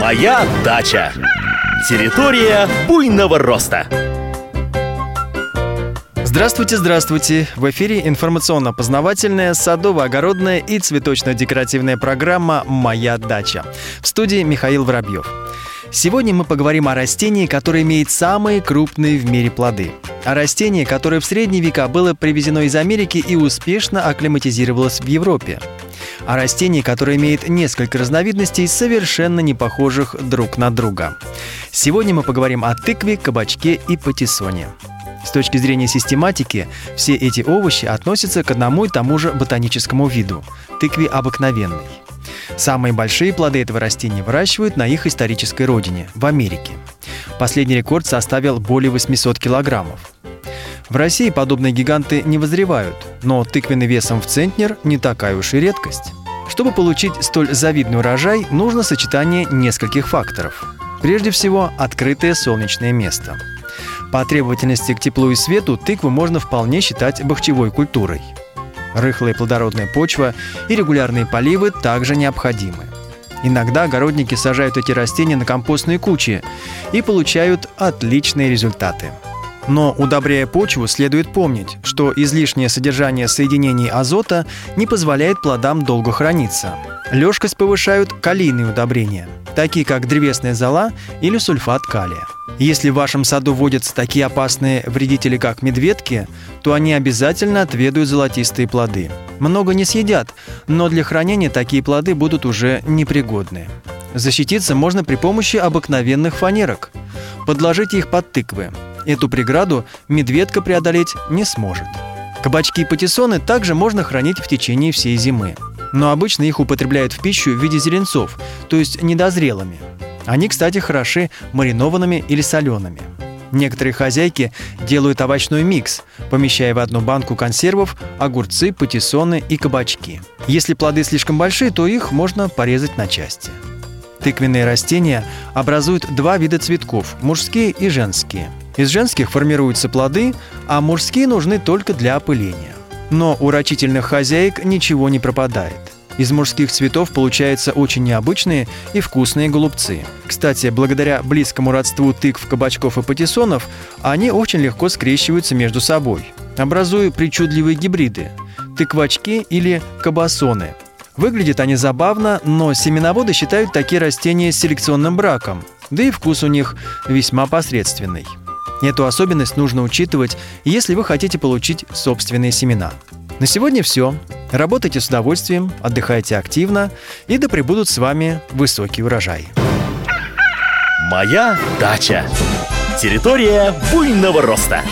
Моя дача. Территория буйного роста. Здравствуйте, здравствуйте! В эфире информационно-познавательная, садово-огородная и цветочно-декоративная программа «Моя дача». В студии Михаил Воробьев. Сегодня мы поговорим о растении, которое имеет самые крупные в мире плоды. О растении, которое в средние века было привезено из Америки и успешно акклиматизировалось в Европе. О растении, которое имеет несколько разновидностей, совершенно не похожих друг на друга. Сегодня мы поговорим о тыкве, кабачке и патиссоне. С точки зрения систематики, все эти овощи относятся к одному и тому же ботаническому виду – тыкве обыкновенной. Самые большие плоды этого растения выращивают на их исторической родине – в Америке. Последний рекорд составил более 800 килограммов. В России подобные гиганты не возревают, но тыквенный весом в центнер не такая уж и редкость. Чтобы получить столь завидный урожай, нужно сочетание нескольких факторов. Прежде всего, открытое солнечное место – по требовательности к теплу и свету тыкву можно вполне считать бахчевой культурой. Рыхлая плодородная почва и регулярные поливы также необходимы. Иногда огородники сажают эти растения на компостные кучи и получают отличные результаты. Но удобряя почву, следует помнить, что излишнее содержание соединений азота не позволяет плодам долго храниться. Лёжкость повышают калийные удобрения, такие как древесная зола или сульфат калия. Если в вашем саду водятся такие опасные вредители, как медведки, то они обязательно отведают золотистые плоды. Много не съедят, но для хранения такие плоды будут уже непригодны. Защититься можно при помощи обыкновенных фанерок. Подложите их под тыквы. Эту преграду медведка преодолеть не сможет. Кабачки и патиссоны также можно хранить в течение всей зимы. Но обычно их употребляют в пищу в виде зеленцов, то есть недозрелыми. Они, кстати, хороши маринованными или солеными. Некоторые хозяйки делают овощной микс, помещая в одну банку консервов огурцы, патиссоны и кабачки. Если плоды слишком большие, то их можно порезать на части. Тыквенные растения образуют два вида цветков – мужские и женские. Из женских формируются плоды, а мужские нужны только для опыления. Но у рачительных хозяек ничего не пропадает. Из мужских цветов получаются очень необычные и вкусные голубцы. Кстати, благодаря близкому родству тыкв, кабачков и патиссонов, они очень легко скрещиваются между собой, образуя причудливые гибриды – тыквачки или кабасоны. Выглядят они забавно, но семеноводы считают такие растения селекционным браком, да и вкус у них весьма посредственный. Эту особенность нужно учитывать, если вы хотите получить собственные семена. На сегодня все. Работайте с удовольствием, отдыхайте активно, и да пребудут с вами высокий урожай. Моя дача. Территория буйного роста.